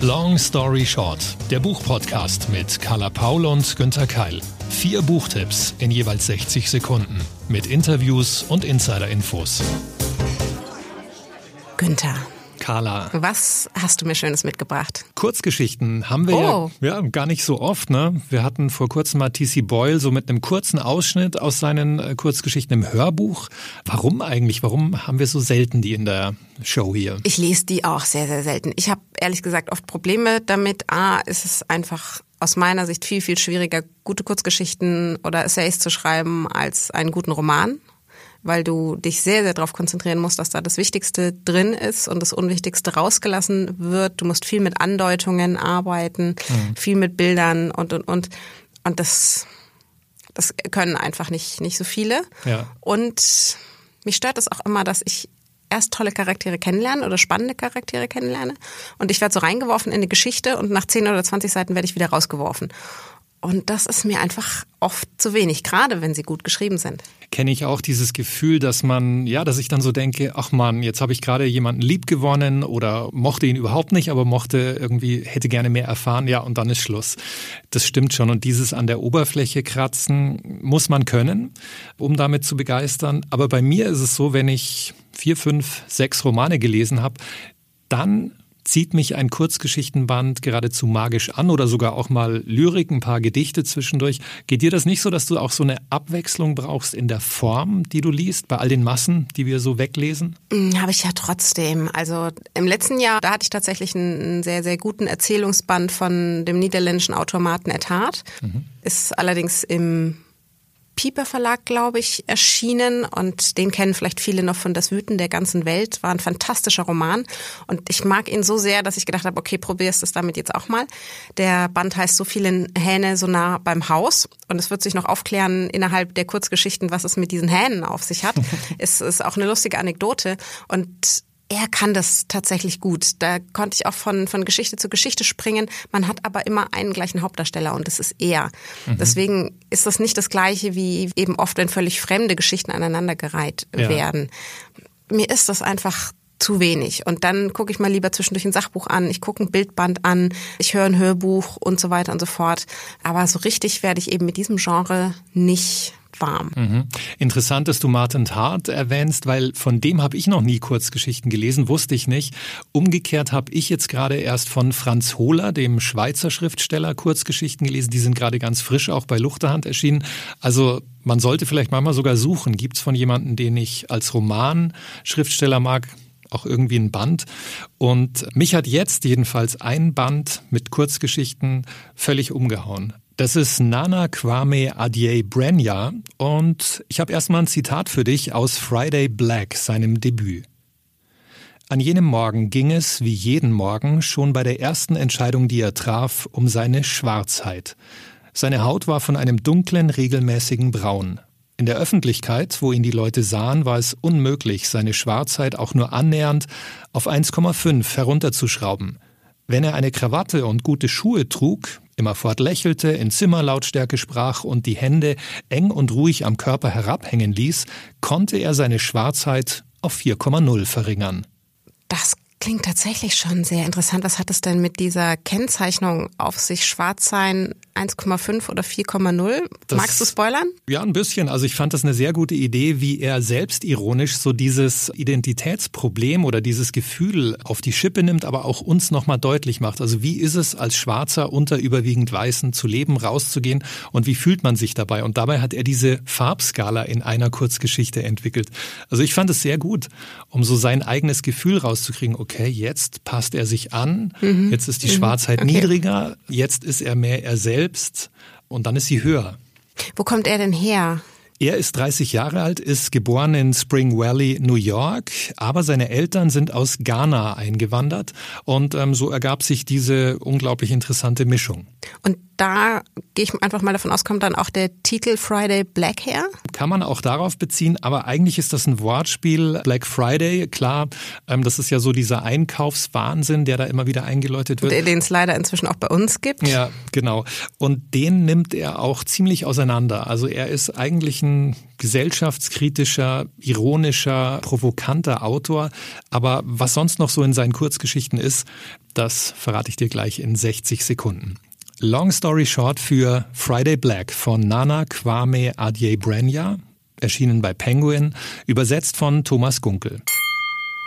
Long Story Short, der Buchpodcast mit Carla Paul und Günter Keil. Vier Buchtipps in jeweils 60 Sekunden mit Interviews und Insider-Infos. Günther, Carla. was hast du mir Schönes mitgebracht? Kurzgeschichten haben wir Oh. ja, ja gar nicht so oft. Ne? Wir hatten vor kurzem mal T.C. Boyle so mit einem kurzen Ausschnitt aus seinen äh, Kurzgeschichten im Hörbuch. Warum eigentlich? Warum haben wir so selten die in der Show hier? Ich lese die auch sehr, sehr selten. Ich habe ehrlich gesagt oft Probleme damit. A, ist es einfach aus meiner Sicht viel, viel schwieriger, gute Kurzgeschichten oder Essays zu schreiben als einen guten Roman, weil du dich sehr, sehr darauf konzentrieren musst, dass da das Wichtigste drin ist und das Unwichtigste rausgelassen wird. Du musst viel mit Andeutungen arbeiten, viel mit Bildern und, und, und. Und das, das können einfach nicht, nicht so viele. Ja. Und mich stört es auch immer, dass ich erst tolle Charaktere kennenlerne oder spannende Charaktere kennenlerne und ich werde so reingeworfen in eine Geschichte und nach 10 oder 20 Seiten werde ich wieder rausgeworfen. Und das ist mir einfach oft zu wenig, gerade wenn sie gut geschrieben sind. kenne ich auch dieses Gefühl, dass man, ja, dass ich dann so denke, ach man, jetzt habe ich gerade jemanden lieb gewonnen oder mochte ihn überhaupt nicht, aber mochte irgendwie, hätte gerne mehr erfahren, ja, und dann ist Schluss. Das stimmt schon. Und dieses an der Oberfläche kratzen muss man können, um damit zu begeistern. Aber bei mir ist es so, wenn ich vier, fünf, sechs Romane gelesen habe, dann zieht mich ein Kurzgeschichtenband geradezu magisch an oder sogar auch mal Lyrik, ein paar Gedichte zwischendurch. Geht dir das nicht so, dass du auch so eine Abwechslung brauchst in der Form, die du liest, bei all den Massen, die wir so weglesen? Hm, Habe ich ja trotzdem. Also im letzten Jahr, da hatte ich tatsächlich einen, einen sehr, sehr guten Erzählungsband von dem niederländischen Automaten Etat. Ist allerdings im Pieper Verlag, glaube ich, erschienen und den kennen vielleicht viele noch von Das Wüten der ganzen Welt. War ein fantastischer Roman und ich mag ihn so sehr, dass ich gedacht habe, okay, probierst es damit jetzt auch mal. Der Band heißt So viele Hähne so nah beim Haus und es wird sich noch aufklären innerhalb der Kurzgeschichten, was es mit diesen Hähnen auf sich hat. es ist auch eine lustige Anekdote und er kann das tatsächlich gut. Da konnte ich auch von, von Geschichte zu Geschichte springen. Man hat aber immer einen gleichen Hauptdarsteller und das ist er. Deswegen ist das nicht das Gleiche wie eben oft, wenn völlig fremde Geschichten aneinandergereiht Ja. werden. Mir ist das einfach zu wenig. Und dann gucke ich mal lieber zwischendurch ein Sachbuch an, ich gucke ein Bildband an, ich höre ein Hörbuch und so weiter und so fort. Aber so richtig werde ich eben mit diesem Genre nicht warm. Mhm. Interessant, dass du Martin Hart erwähnst, weil von dem habe ich noch nie Kurzgeschichten gelesen, wusste ich nicht. Umgekehrt habe ich jetzt gerade erst von Franz Hohler, dem Schweizer Schriftsteller, Kurzgeschichten gelesen. Die sind gerade ganz frisch auch bei Luchterhand erschienen. Also man sollte vielleicht manchmal sogar suchen. Gibt es von jemandem, den ich als Roman-Schriftsteller mag, auch irgendwie ein Band. Und mich hat jetzt jedenfalls ein Band mit Kurzgeschichten völlig umgehauen. Das ist Nana Kwame Adie Brenya und ich habe erstmal ein Zitat für dich aus Friday Black, seinem Debüt. An jenem Morgen ging es, wie jeden Morgen, schon bei der ersten Entscheidung, die er traf, um seine Schwarzheit. Seine Haut war von einem dunklen, regelmäßigen Braun. In der Öffentlichkeit, wo ihn die Leute sahen, war es unmöglich, seine Schwarzheit auch nur annähernd auf 1,5 herunterzuschrauben. Wenn er eine Krawatte und gute Schuhe trug, immerfort lächelte, in Zimmerlautstärke sprach und die Hände eng und ruhig am Körper herabhängen ließ, konnte er seine Schwarzheit auf 4,0 verringern. Das klingt tatsächlich schon sehr interessant. Was hat es denn mit dieser Kennzeichnung auf sich? Schwarz sein 1,5 oder 4,0? Das- Magst du spoilern? Ja, ein bisschen. Also ich fand das eine sehr gute Idee, wie er selbstironisch so dieses Identitätsproblem oder dieses Gefühl auf die Schippe nimmt, aber auch uns nochmal deutlich macht. Also wie ist es als Schwarzer unter überwiegend Weißen zu leben, rauszugehen und wie fühlt man sich dabei? Und dabei hat er diese Farbskala in einer Kurzgeschichte entwickelt. Also ich fand es sehr gut, um so sein eigenes Gefühl rauszukriegen. Okay, jetzt passt er sich an, jetzt ist die Schwarzheit Okay. niedriger, jetzt ist er mehr er selbst und dann ist sie höher. Wo kommt er denn her? Er ist 30 Jahre alt, ist geboren in Spring Valley, New York, aber seine Eltern sind aus Ghana eingewandert und ähm, so ergab sich diese unglaublich interessante Mischung. Und da gehe ich einfach mal davon aus, kommt dann auch der Titel Friday Black her? Kann man auch darauf beziehen, aber eigentlich ist das ein Wortspiel. Black Friday, klar, ähm, das ist ja so dieser Einkaufswahnsinn, der da immer wieder eingeläutet wird. Den es leider inzwischen auch bei uns gibt. Ja, genau. Und den nimmt er auch ziemlich auseinander. Also er ist eigentlich ein gesellschaftskritischer, ironischer, provokanter Autor. Aber was sonst noch so in seinen Kurzgeschichten ist, das verrate ich dir gleich in 60 Sekunden. Long Story Short für Friday Black von Nana Kwame Adjei-Brenya, erschienen bei Penguin, übersetzt von Thomas Gunkel.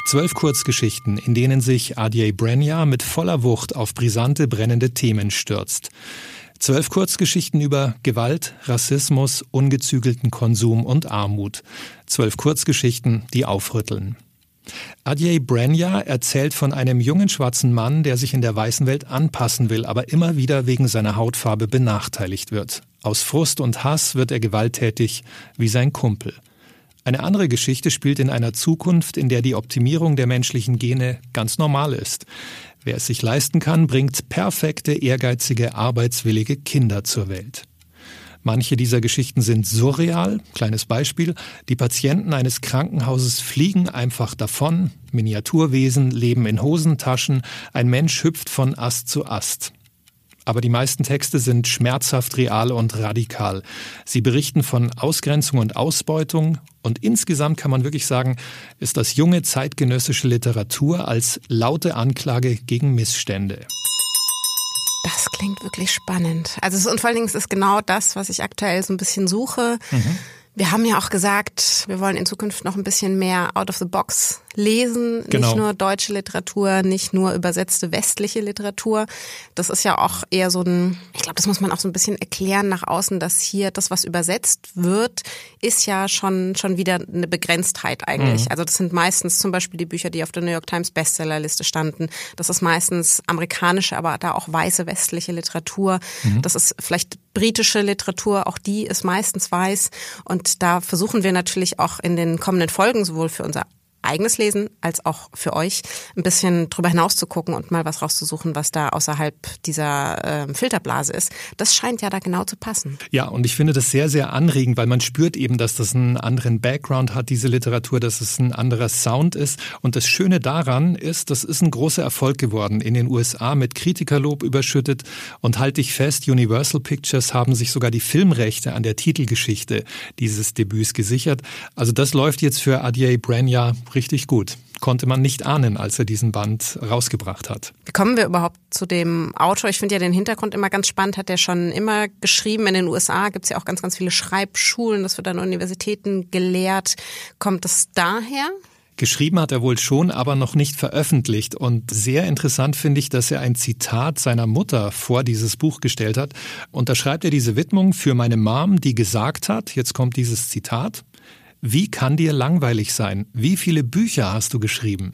Zwölf Kurzgeschichten, in denen sich Adjei Brenya mit voller Wucht auf brisante, brennende Themen stürzt. Zwölf Kurzgeschichten über Gewalt, Rassismus, ungezügelten Konsum und Armut. Zwölf Kurzgeschichten, die aufrütteln. Adjei Brenya erzählt von einem jungen schwarzen Mann, der sich in der weißen Welt anpassen will, aber immer wieder wegen seiner Hautfarbe benachteiligt wird. Aus Frust und Hass wird er gewalttätig wie sein Kumpel. Eine andere Geschichte spielt in einer Zukunft, in der die Optimierung der menschlichen Gene ganz normal ist. Wer es sich leisten kann, bringt perfekte, ehrgeizige, arbeitswillige Kinder zur Welt. Manche dieser Geschichten sind surreal. Kleines Beispiel. Die Patienten eines Krankenhauses fliegen einfach davon. Miniaturwesen leben in Hosentaschen. Ein Mensch hüpft von Ast zu Ast. Aber die meisten Texte sind schmerzhaft real und radikal. Sie berichten von Ausgrenzung und Ausbeutung und insgesamt kann man wirklich sagen, ist das junge zeitgenössische Literatur als laute Anklage gegen Missstände. Das klingt wirklich spannend. Also und vor allen Dingen ist es genau das, was ich aktuell so ein bisschen suche. Mhm. Wir haben ja auch gesagt, wir wollen in Zukunft noch ein bisschen mehr out of the box lesen, genau. nicht nur deutsche Literatur, nicht nur übersetzte westliche Literatur. Das ist ja auch eher so ein, ich glaube, das muss man auch so ein bisschen erklären nach außen, dass hier das, was übersetzt wird, ist ja schon schon wieder eine Begrenztheit eigentlich. Mhm. Also das sind meistens zum Beispiel die Bücher, die auf der New York Times Bestsellerliste standen. Das ist meistens amerikanische, aber da auch weiße westliche Literatur. Mhm. Das ist vielleicht britische Literatur, auch die ist meistens weiß. Und da versuchen wir natürlich auch in den kommenden Folgen sowohl für unser eigenes Lesen als auch für euch ein bisschen drüber hinaus zu gucken und mal was rauszusuchen, was da außerhalb dieser äh, Filterblase ist. Das scheint ja da genau zu passen. Ja, und ich finde das sehr, sehr anregend, weil man spürt eben, dass das einen anderen Background hat, diese Literatur, dass es ein anderer Sound ist. Und das Schöne daran ist, das ist ein großer Erfolg geworden in den USA mit Kritikerlob überschüttet. Und halte ich fest, Universal Pictures haben sich sogar die Filmrechte an der Titelgeschichte dieses Debüts gesichert. Also das läuft jetzt für Adjei Brenya richtig gut. Konnte man nicht ahnen, als er diesen Band rausgebracht hat. Wie kommen wir überhaupt zu dem Autor? Ich finde ja den Hintergrund immer ganz spannend. Hat er schon immer geschrieben. In den USA gibt es ja auch ganz, ganz viele Schreibschulen. Das wird an Universitäten gelehrt. Kommt das daher? Geschrieben hat er wohl schon, aber noch nicht veröffentlicht. Und sehr interessant finde ich, dass er ein Zitat seiner Mutter vor dieses Buch gestellt hat. Und da schreibt er diese Widmung für meine Mom, die gesagt hat, jetzt kommt dieses Zitat, wie kann dir langweilig sein? Wie viele Bücher hast du geschrieben?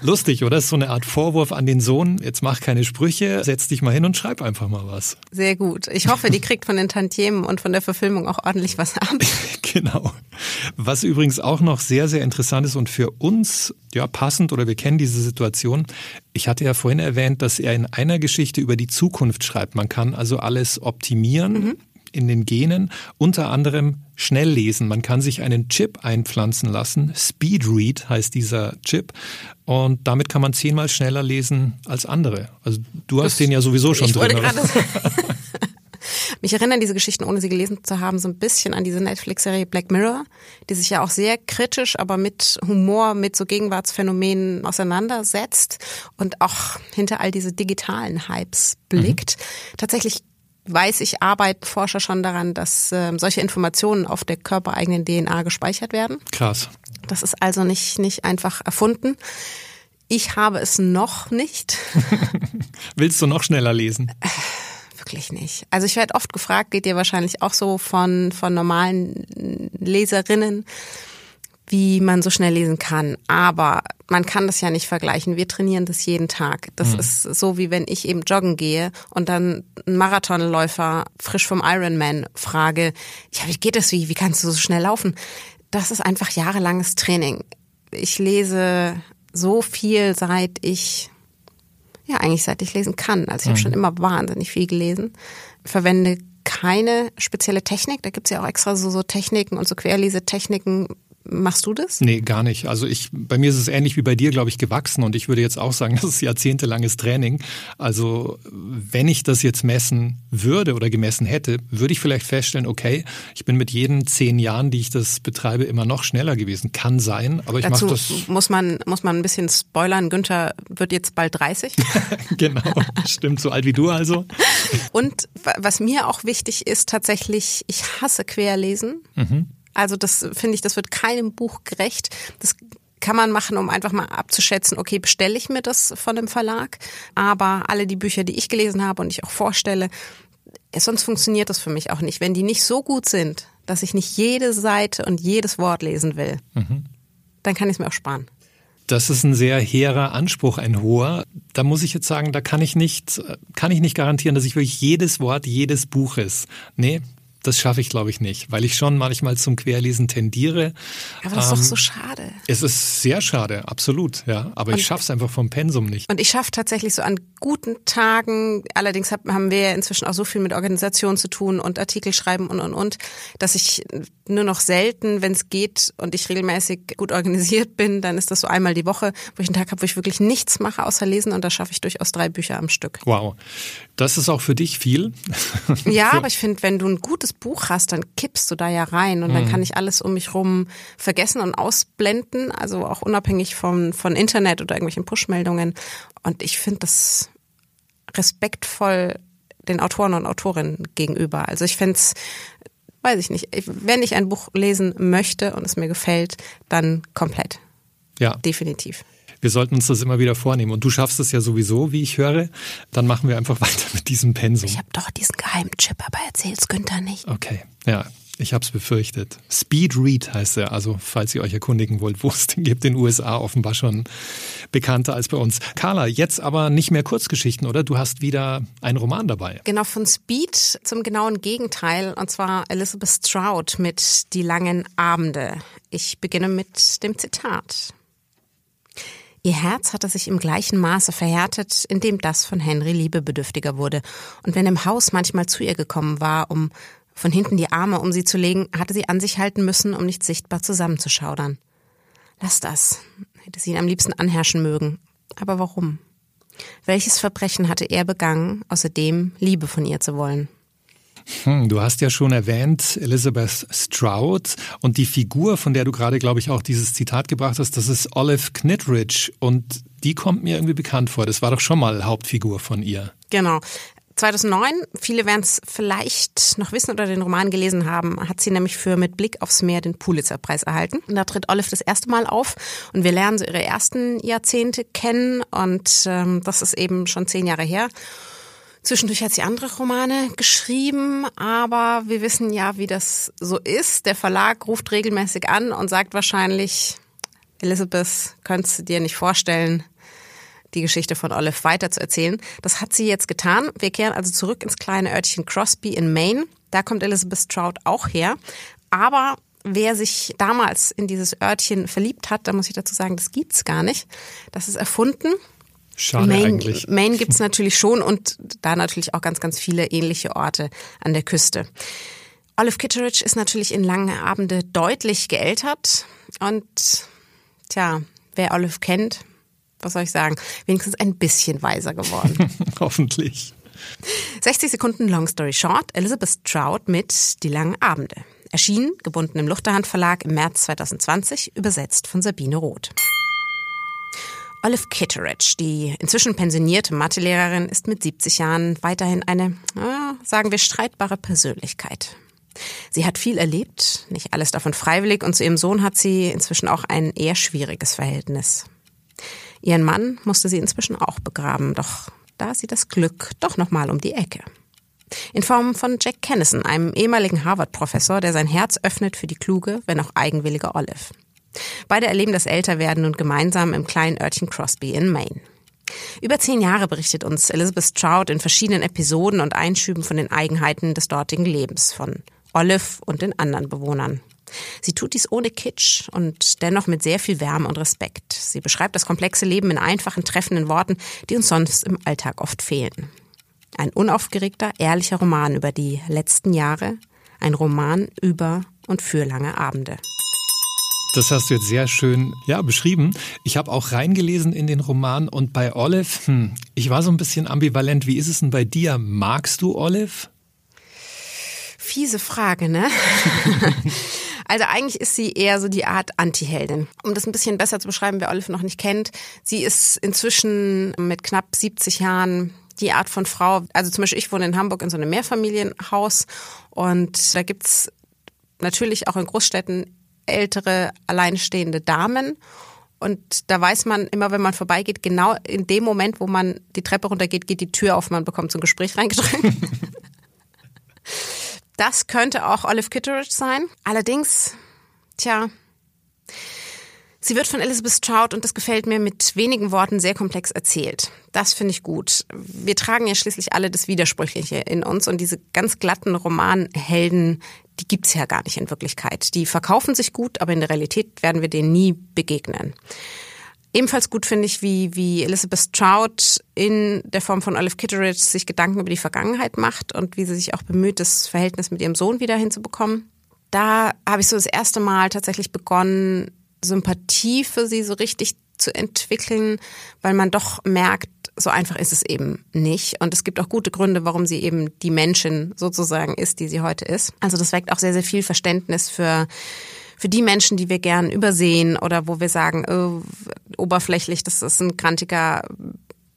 Lustig, oder? Das ist so eine Art Vorwurf an den Sohn. Jetzt mach keine Sprüche, setz dich mal hin und schreib einfach mal was. Sehr gut. Ich hoffe, die kriegt von den Tantiemen und von der Verfilmung auch ordentlich was ab. genau. Was übrigens auch noch sehr, sehr interessant ist und für uns ja passend oder wir kennen diese Situation. Ich hatte ja vorhin erwähnt, dass er in einer Geschichte über die Zukunft schreibt. Man kann also alles optimieren. Mhm in den Genen, unter anderem Schnelllesen. Man kann sich einen Chip einpflanzen lassen. Speedread heißt dieser Chip. Und damit kann man zehnmal schneller lesen als andere. Also du hast das, den ja sowieso schon ich drin. Wollte Mich erinnern diese Geschichten, ohne sie gelesen zu haben, so ein bisschen an diese Netflix-Serie Black Mirror, die sich ja auch sehr kritisch, aber mit Humor, mit so Gegenwartsphänomenen auseinandersetzt und auch hinter all diese digitalen Hypes blickt. Mhm. Tatsächlich weiß ich, arbeiten Forscher schon daran, dass äh, solche Informationen auf der körpereigenen DNA gespeichert werden. Krass. Das ist also nicht, nicht einfach erfunden. Ich habe es noch nicht. Willst du noch schneller lesen? Äh, wirklich nicht. Also ich werde oft gefragt, geht dir wahrscheinlich auch so von, von normalen Leserinnen, wie man so schnell lesen kann. Aber man kann das ja nicht vergleichen. Wir trainieren das jeden Tag. Das mhm. ist so, wie wenn ich eben joggen gehe und dann einen Marathonläufer frisch vom Ironman frage, ja, wie geht das? Wie, wie kannst du so schnell laufen? Das ist einfach jahrelanges Training. Ich lese so viel, seit ich, ja, eigentlich seit ich lesen kann. Also ich mhm. habe schon immer wahnsinnig viel gelesen. Verwende keine spezielle Technik. Da gibt's ja auch extra so, so Techniken und so Querlesetechniken Machst du das? Nee, gar nicht. Also ich, bei mir ist es ähnlich wie bei dir, glaube ich, gewachsen und ich würde jetzt auch sagen, das ist jahrzehntelanges Training. Also wenn ich das jetzt messen würde oder gemessen hätte, würde ich vielleicht feststellen, okay, ich bin mit jeden zehn Jahren, die ich das betreibe, immer noch schneller gewesen. Kann sein, aber ich mache das. Muss man, muss man ein bisschen spoilern. Günther wird jetzt bald 30. genau, stimmt, so alt wie du also. Und was mir auch wichtig ist, tatsächlich, ich hasse Querlesen. Mhm. Also das finde ich, das wird keinem Buch gerecht. Das kann man machen, um einfach mal abzuschätzen, okay, bestelle ich mir das von dem Verlag? Aber alle die Bücher, die ich gelesen habe und ich auch vorstelle, sonst funktioniert das für mich auch nicht. Wenn die nicht so gut sind, dass ich nicht jede Seite und jedes Wort lesen will, mhm. dann kann ich es mir auch sparen. Das ist ein sehr hehrer Anspruch, ein hoher. Da muss ich jetzt sagen, da kann ich nicht, kann ich nicht garantieren, dass ich wirklich jedes Wort jedes Buches. Nee, das schaffe ich, glaube ich, nicht, weil ich schon manchmal zum Querlesen tendiere. Aber das ist ähm, doch so schade. Es ist sehr schade, absolut, ja. Aber und, ich schaffe es einfach vom Pensum nicht. Und ich schaffe tatsächlich so an guten Tagen, allerdings haben wir ja inzwischen auch so viel mit Organisation zu tun und Artikel schreiben und und und, dass ich nur noch selten, wenn es geht und ich regelmäßig gut organisiert bin, dann ist das so einmal die Woche, wo ich einen Tag habe, wo ich wirklich nichts mache außer lesen und da schaffe ich durchaus drei Bücher am Stück. Wow. Das ist auch für dich viel. Ja, aber ich finde, wenn du ein gutes Buch hast, dann kippst du da ja rein und dann mhm. kann ich alles um mich rum vergessen und ausblenden, also auch unabhängig von, von Internet oder irgendwelchen Pushmeldungen. Und ich finde das respektvoll den Autoren und Autorinnen gegenüber. Also ich fände es, weiß ich nicht, wenn ich ein Buch lesen möchte und es mir gefällt, dann komplett. Ja. Definitiv. Wir sollten uns das immer wieder vornehmen. Und du schaffst es ja sowieso, wie ich höre. Dann machen wir einfach weiter mit diesem Pensum. Ich habe doch diesen geheimen Chip, aber erzähl's Günther nicht. Okay, ja. Ich habe es befürchtet. Speed Read heißt er, also falls ihr euch erkundigen wollt, wo es den gibt in den USA, offenbar schon bekannter als bei uns. Carla, jetzt aber nicht mehr Kurzgeschichten, oder? Du hast wieder einen Roman dabei. Genau, von Speed zum genauen Gegenteil, und zwar Elizabeth Stroud mit Die langen Abende. Ich beginne mit dem Zitat. Ihr Herz hatte sich im gleichen Maße verhärtet, in dem das von Henry liebebedürftiger wurde. Und wenn im Haus manchmal zu ihr gekommen war, um von hinten die Arme um sie zu legen, hatte sie an sich halten müssen, um nicht sichtbar zusammenzuschaudern. Lass das, hätte sie ihn am liebsten anherrschen mögen. Aber warum? Welches Verbrechen hatte er begangen, außerdem Liebe von ihr zu wollen? Hm, du hast ja schon erwähnt, Elizabeth Stroud und die Figur, von der du gerade, glaube ich, auch dieses Zitat gebracht hast, das ist Olive Knittridge und die kommt mir irgendwie bekannt vor. Das war doch schon mal Hauptfigur von ihr. Genau. 2009, viele werden es vielleicht noch wissen oder den Roman gelesen haben, hat sie nämlich für Mit Blick aufs Meer den Pulitzerpreis erhalten. Und da tritt Olive das erste Mal auf und wir lernen so ihre ersten Jahrzehnte kennen und ähm, das ist eben schon zehn Jahre her. Zwischendurch hat sie andere Romane geschrieben, aber wir wissen ja, wie das so ist. Der Verlag ruft regelmäßig an und sagt wahrscheinlich, Elizabeth, könntest du dir nicht vorstellen, die Geschichte von Olive weiterzuerzählen. Das hat sie jetzt getan. Wir kehren also zurück ins kleine Örtchen Crosby in Maine. Da kommt Elizabeth Stroud auch her. Aber wer sich damals in dieses Örtchen verliebt hat, da muss ich dazu sagen, das gibt's gar nicht. Das ist erfunden. Schade Maine, eigentlich. Maine gibt's natürlich schon und da natürlich auch ganz, ganz viele ähnliche Orte an der Küste. Olive Kitteridge ist natürlich in langen Abende deutlich geältert und tja, wer Olive kennt, was soll ich sagen, wenigstens ein bisschen weiser geworden. Hoffentlich. 60 Sekunden Long Story Short, Elizabeth Trout mit Die langen Abende. Erschienen, gebunden im Luchterhand Verlag im März 2020, übersetzt von Sabine Roth. Olive Kitteridge, die inzwischen pensionierte Mathelehrerin, ist mit 70 Jahren weiterhin eine, sagen wir, streitbare Persönlichkeit. Sie hat viel erlebt, nicht alles davon freiwillig, und zu ihrem Sohn hat sie inzwischen auch ein eher schwieriges Verhältnis. Ihren Mann musste sie inzwischen auch begraben, doch da sie das Glück doch nochmal um die Ecke. In Form von Jack Kennison, einem ehemaligen Harvard-Professor, der sein Herz öffnet für die kluge, wenn auch eigenwillige Olive. Beide erleben das Älterwerden und gemeinsam im kleinen Örtchen Crosby in Maine. Über zehn Jahre berichtet uns Elizabeth Stroud in verschiedenen Episoden und Einschüben von den Eigenheiten des dortigen Lebens von Olive und den anderen Bewohnern. Sie tut dies ohne Kitsch und dennoch mit sehr viel Wärme und Respekt. Sie beschreibt das komplexe Leben in einfachen, treffenden Worten, die uns sonst im Alltag oft fehlen. Ein unaufgeregter, ehrlicher Roman über die letzten Jahre, ein Roman über und für lange Abende. Das hast du jetzt sehr schön ja, beschrieben. Ich habe auch reingelesen in den Roman und bei Olive, hm, ich war so ein bisschen ambivalent. Wie ist es denn bei dir? Magst du Olive? Fiese Frage, ne? also eigentlich ist sie eher so die Art Anti-Heldin. Um das ein bisschen besser zu beschreiben, wer Olive noch nicht kennt, sie ist inzwischen mit knapp 70 Jahren die Art von Frau, also zum Beispiel ich wohne in Hamburg in so einem Mehrfamilienhaus und da gibt's natürlich auch in Großstädten ältere, alleinstehende Damen. Und da weiß man immer, wenn man vorbeigeht, genau in dem Moment, wo man die Treppe runtergeht, geht die Tür auf, man bekommt so ein Gespräch reingedrückt. das könnte auch Olive Kitteridge sein. Allerdings, tja, Sie wird von Elizabeth Stroud, und das gefällt mir, mit wenigen Worten sehr komplex erzählt. Das finde ich gut. Wir tragen ja schließlich alle das Widersprüchliche in uns und diese ganz glatten Romanhelden, die gibt's ja gar nicht in Wirklichkeit. Die verkaufen sich gut, aber in der Realität werden wir denen nie begegnen. Ebenfalls gut finde ich, wie, wie Elizabeth Stroud in der Form von Olive Kitteridge sich Gedanken über die Vergangenheit macht und wie sie sich auch bemüht, das Verhältnis mit ihrem Sohn wieder hinzubekommen. Da habe ich so das erste Mal tatsächlich begonnen, Sympathie für sie so richtig zu entwickeln, weil man doch merkt, so einfach ist es eben nicht. Und es gibt auch gute Gründe, warum sie eben die Menschin sozusagen ist, die sie heute ist. Also das weckt auch sehr, sehr viel Verständnis für für die Menschen, die wir gern übersehen oder wo wir sagen, oh, oberflächlich, das ist ein krantiger,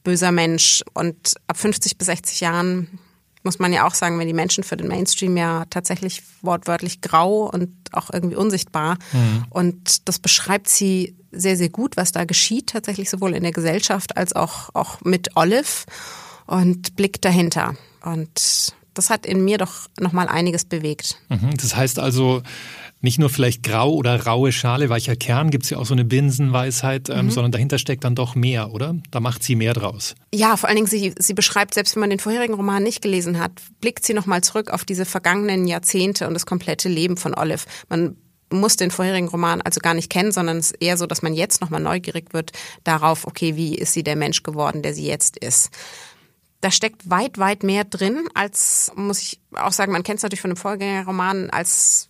böser Mensch. Und ab 50 bis 60 Jahren muss man ja auch sagen, wenn die Menschen für den Mainstream ja tatsächlich wortwörtlich grau und auch irgendwie unsichtbar. Mhm. Und das beschreibt sie sehr, sehr gut, was da geschieht, tatsächlich sowohl in der Gesellschaft als auch, auch mit Olive und blickt dahinter. Und das hat in mir doch nochmal einiges bewegt. Mhm. Das heißt also, nicht nur vielleicht grau oder raue Schale, weicher Kern, gibt es ja auch so eine Binsenweisheit, ähm, mhm. sondern dahinter steckt dann doch mehr, oder? Da macht sie mehr draus. Ja, vor allen Dingen, sie, sie beschreibt, selbst wenn man den vorherigen Roman nicht gelesen hat, blickt sie nochmal zurück auf diese vergangenen Jahrzehnte und das komplette Leben von Olive. Man muss den vorherigen Roman also gar nicht kennen, sondern es ist eher so, dass man jetzt nochmal neugierig wird darauf, okay, wie ist sie der Mensch geworden, der sie jetzt ist da steckt weit, weit mehr drin, als, muss ich auch sagen, man kennt es natürlich von dem Vorgängerroman, als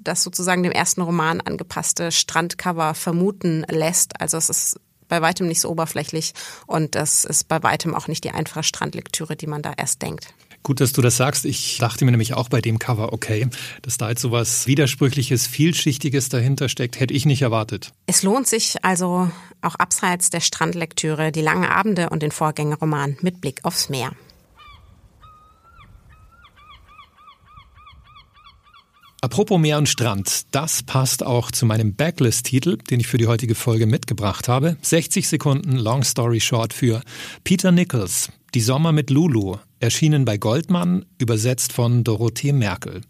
das sozusagen dem ersten Roman angepasste Strandcover vermuten lässt. Also es ist bei weitem nicht so oberflächlich und das ist bei weitem auch nicht die einfache Strandlektüre, die man da erst denkt. Gut, dass du das sagst. Ich dachte mir nämlich auch bei dem Cover, okay, dass da jetzt sowas Widersprüchliches, Vielschichtiges dahinter steckt, hätte ich nicht erwartet. Es lohnt sich also auch abseits der Strandlektüre die langen Abende und den Vorgängerroman mit Blick aufs Meer. Apropos Meer und Strand, das passt auch zu meinem Backlist-Titel, den ich für die heutige Folge mitgebracht habe. 60 Sekunden Long Story Short für Peter Nichols, Die Sommer mit Lulu, erschienen bei Goldmann, übersetzt von Dorothee Merkel.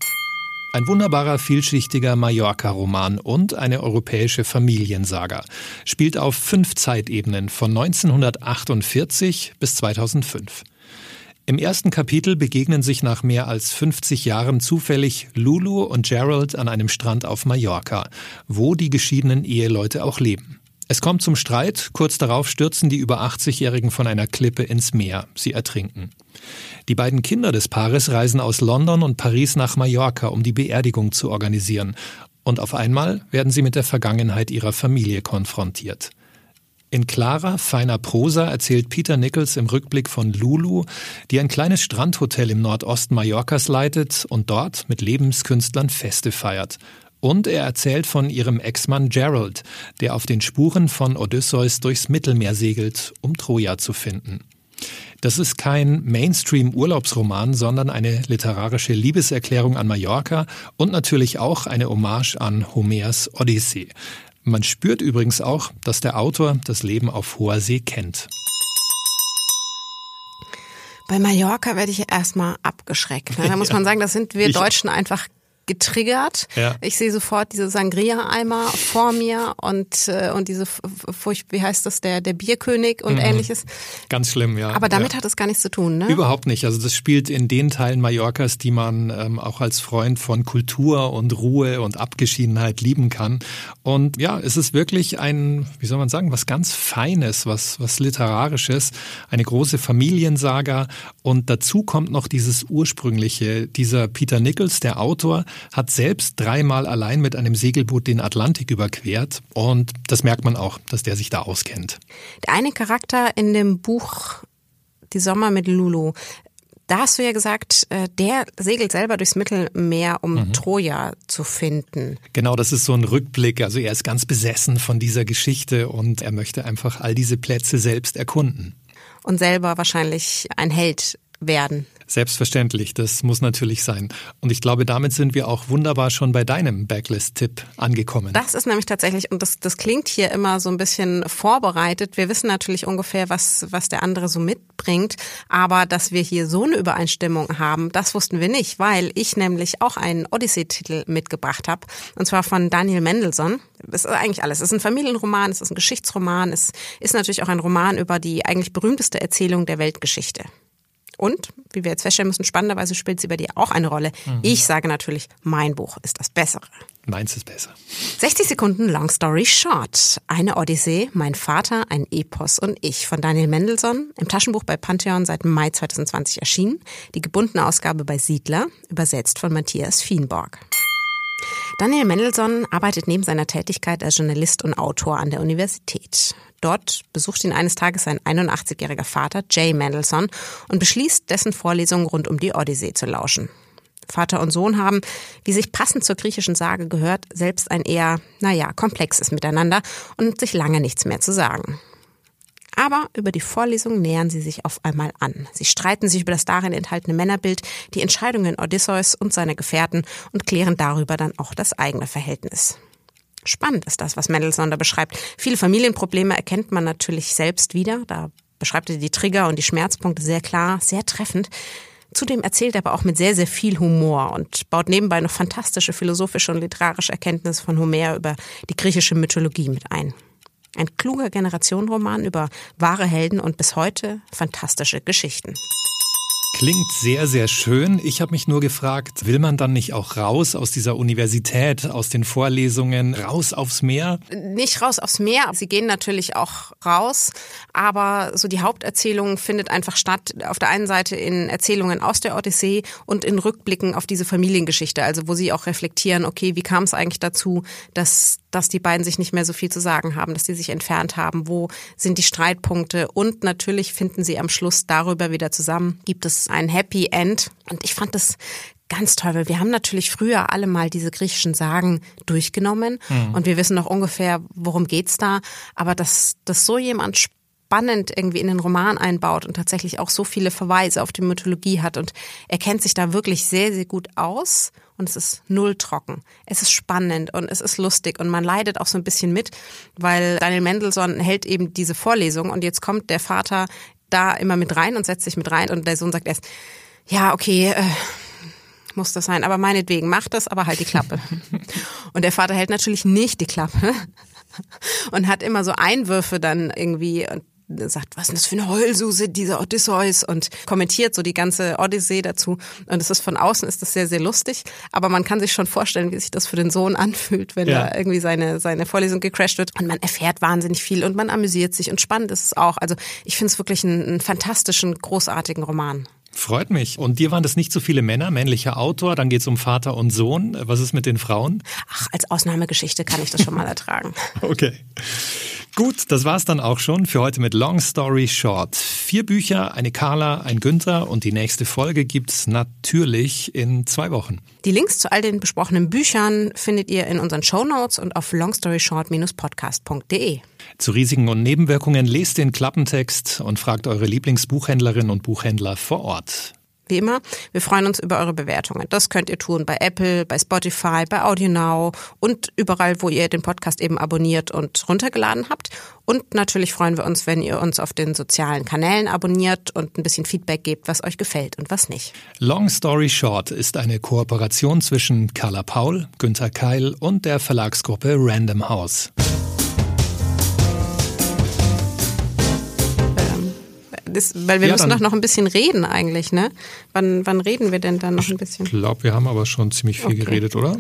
Ein wunderbarer, vielschichtiger Mallorca-Roman und eine europäische Familiensaga. Spielt auf fünf Zeitebenen von 1948 bis 2005. Im ersten Kapitel begegnen sich nach mehr als 50 Jahren zufällig Lulu und Gerald an einem Strand auf Mallorca, wo die geschiedenen Eheleute auch leben. Es kommt zum Streit, kurz darauf stürzen die über 80-Jährigen von einer Klippe ins Meer. Sie ertrinken. Die beiden Kinder des Paares reisen aus London und Paris nach Mallorca, um die Beerdigung zu organisieren. Und auf einmal werden sie mit der Vergangenheit ihrer Familie konfrontiert. In klarer, feiner Prosa erzählt Peter Nichols im Rückblick von Lulu, die ein kleines Strandhotel im Nordosten Mallorcas leitet und dort mit Lebenskünstlern Feste feiert. Und er erzählt von ihrem Ex-Mann Gerald, der auf den Spuren von Odysseus durchs Mittelmeer segelt, um Troja zu finden. Das ist kein Mainstream-Urlaubsroman, sondern eine literarische Liebeserklärung an Mallorca und natürlich auch eine Hommage an Homers Odyssee. Man spürt übrigens auch, dass der Autor das Leben auf hoher See kennt. Bei Mallorca werde ich erstmal abgeschreckt. Ne? Da muss man sagen, das sind wir Deutschen einfach getriggert. Ja. Ich sehe sofort diese Sangria-Eimer vor mir und, äh, und diese Furcht, wie heißt das, der, der Bierkönig und mhm. ähnliches. Ganz schlimm, ja. Aber damit ja. hat es gar nichts zu tun, ne? Überhaupt nicht. Also das spielt in den Teilen Mallorcas, die man ähm, auch als Freund von Kultur und Ruhe und Abgeschiedenheit lieben kann. Und ja, es ist wirklich ein, wie soll man sagen, was ganz Feines, was, was Literarisches, eine große Familiensaga. Und dazu kommt noch dieses ursprüngliche, dieser Peter Nichols, der Autor, hat selbst dreimal allein mit einem Segelboot den Atlantik überquert und das merkt man auch, dass der sich da auskennt. Der eine Charakter in dem Buch Die Sommer mit Lulu, da hast du ja gesagt, äh, der segelt selber durchs Mittelmeer, um mhm. Troja zu finden. Genau, das ist so ein Rückblick. Also er ist ganz besessen von dieser Geschichte und er möchte einfach all diese Plätze selbst erkunden. Und selber wahrscheinlich ein Held werden. Selbstverständlich, das muss natürlich sein. Und ich glaube, damit sind wir auch wunderbar schon bei deinem Backlist-Tipp angekommen. Das ist nämlich tatsächlich, und das, das klingt hier immer so ein bisschen vorbereitet. Wir wissen natürlich ungefähr, was, was der andere so mitbringt. Aber dass wir hier so eine Übereinstimmung haben, das wussten wir nicht, weil ich nämlich auch einen Odyssey-Titel mitgebracht habe. Und zwar von Daniel Mendelssohn. Es ist eigentlich alles. Es ist ein Familienroman, es ist ein Geschichtsroman, es ist natürlich auch ein Roman über die eigentlich berühmteste Erzählung der Weltgeschichte. Und, wie wir jetzt feststellen müssen, spannenderweise spielt sie bei dir auch eine Rolle. Mhm. Ich sage natürlich, mein Buch ist das Bessere. Meins ist besser. 60 Sekunden Long Story Short. Eine Odyssee, mein Vater, ein Epos und ich von Daniel Mendelssohn. Im Taschenbuch bei Pantheon seit Mai 2020 erschienen. Die gebundene Ausgabe bei Siedler, übersetzt von Matthias Fienborg. Daniel Mendelssohn arbeitet neben seiner Tätigkeit als Journalist und Autor an der Universität. Dort besucht ihn eines Tages sein 81-jähriger Vater, Jay Mendelssohn, und beschließt, dessen Vorlesungen rund um die Odyssee zu lauschen. Vater und Sohn haben, wie sich passend zur griechischen Sage gehört, selbst ein eher, naja, komplexes Miteinander und sich lange nichts mehr zu sagen. Aber über die Vorlesung nähern sie sich auf einmal an. Sie streiten sich über das darin enthaltene Männerbild, die Entscheidungen Odysseus und seine Gefährten und klären darüber dann auch das eigene Verhältnis. Spannend ist das, was Mendelssohn da beschreibt. Viele Familienprobleme erkennt man natürlich selbst wieder. Da beschreibt er die Trigger und die Schmerzpunkte sehr klar, sehr treffend. Zudem erzählt er aber auch mit sehr, sehr viel Humor und baut nebenbei noch fantastische philosophische und literarische Erkenntnisse von Homer über die griechische Mythologie mit ein. Ein kluger Generationenroman über wahre Helden und bis heute fantastische Geschichten. Klingt sehr, sehr schön. Ich habe mich nur gefragt, will man dann nicht auch raus aus dieser Universität, aus den Vorlesungen, raus aufs Meer? Nicht raus aufs Meer. Sie gehen natürlich auch raus, aber so die Haupterzählung findet einfach statt. Auf der einen Seite in Erzählungen aus der Odyssee und in Rückblicken auf diese Familiengeschichte, also wo sie auch reflektieren, okay, wie kam es eigentlich dazu, dass dass die beiden sich nicht mehr so viel zu sagen haben, dass die sich entfernt haben, wo sind die Streitpunkte und natürlich finden sie am Schluss darüber wieder zusammen. Gibt es ein Happy End? Und ich fand das ganz toll, weil wir haben natürlich früher alle mal diese griechischen Sagen durchgenommen mhm. und wir wissen noch ungefähr, worum geht's da, aber dass, dass so jemand spannend irgendwie in den Roman einbaut und tatsächlich auch so viele Verweise auf die Mythologie hat und er kennt sich da wirklich sehr, sehr gut aus und es ist null trocken. Es ist spannend und es ist lustig und man leidet auch so ein bisschen mit, weil Daniel Mendelssohn hält eben diese Vorlesung und jetzt kommt der Vater da immer mit rein und setzt sich mit rein und der Sohn sagt erst, ja, okay, äh, muss das sein, aber meinetwegen, mach das, aber halt die Klappe. und der Vater hält natürlich nicht die Klappe und hat immer so Einwürfe dann irgendwie und sagt, was ist das für eine Heulsuse, dieser Odysseus und kommentiert so die ganze Odyssee dazu. Und es ist von außen ist das sehr, sehr lustig, aber man kann sich schon vorstellen, wie sich das für den Sohn anfühlt, wenn ja. da irgendwie seine, seine Vorlesung gecrashed wird und man erfährt wahnsinnig viel und man amüsiert sich und spannend ist es auch. Also ich finde es wirklich einen, einen fantastischen, großartigen Roman. Freut mich. Und dir waren das nicht so viele Männer, männlicher Autor, dann geht es um Vater und Sohn. Was ist mit den Frauen? Ach, als Ausnahmegeschichte kann ich das schon mal ertragen. okay. Gut, das war's dann auch schon für heute mit Long Story Short. Vier Bücher, eine Carla, ein Günther und die nächste Folge gibt's natürlich in zwei Wochen. Die Links zu all den besprochenen Büchern findet ihr in unseren Show Notes und auf longstoryshort-podcast.de. Zu Risiken und Nebenwirkungen lest den Klappentext und fragt eure Lieblingsbuchhändlerin und Buchhändler vor Ort wie immer. Wir freuen uns über eure Bewertungen. Das könnt ihr tun bei Apple, bei Spotify, bei AudioNow und überall, wo ihr den Podcast eben abonniert und runtergeladen habt. Und natürlich freuen wir uns, wenn ihr uns auf den sozialen Kanälen abonniert und ein bisschen Feedback gebt, was euch gefällt und was nicht. Long Story Short ist eine Kooperation zwischen Carla Paul, Günther Keil und der Verlagsgruppe Random House. Das, weil wir ja, müssen doch noch ein bisschen reden eigentlich, ne? Wann, wann reden wir denn dann noch ein bisschen? Ich glaube, wir haben aber schon ziemlich viel okay. geredet, oder?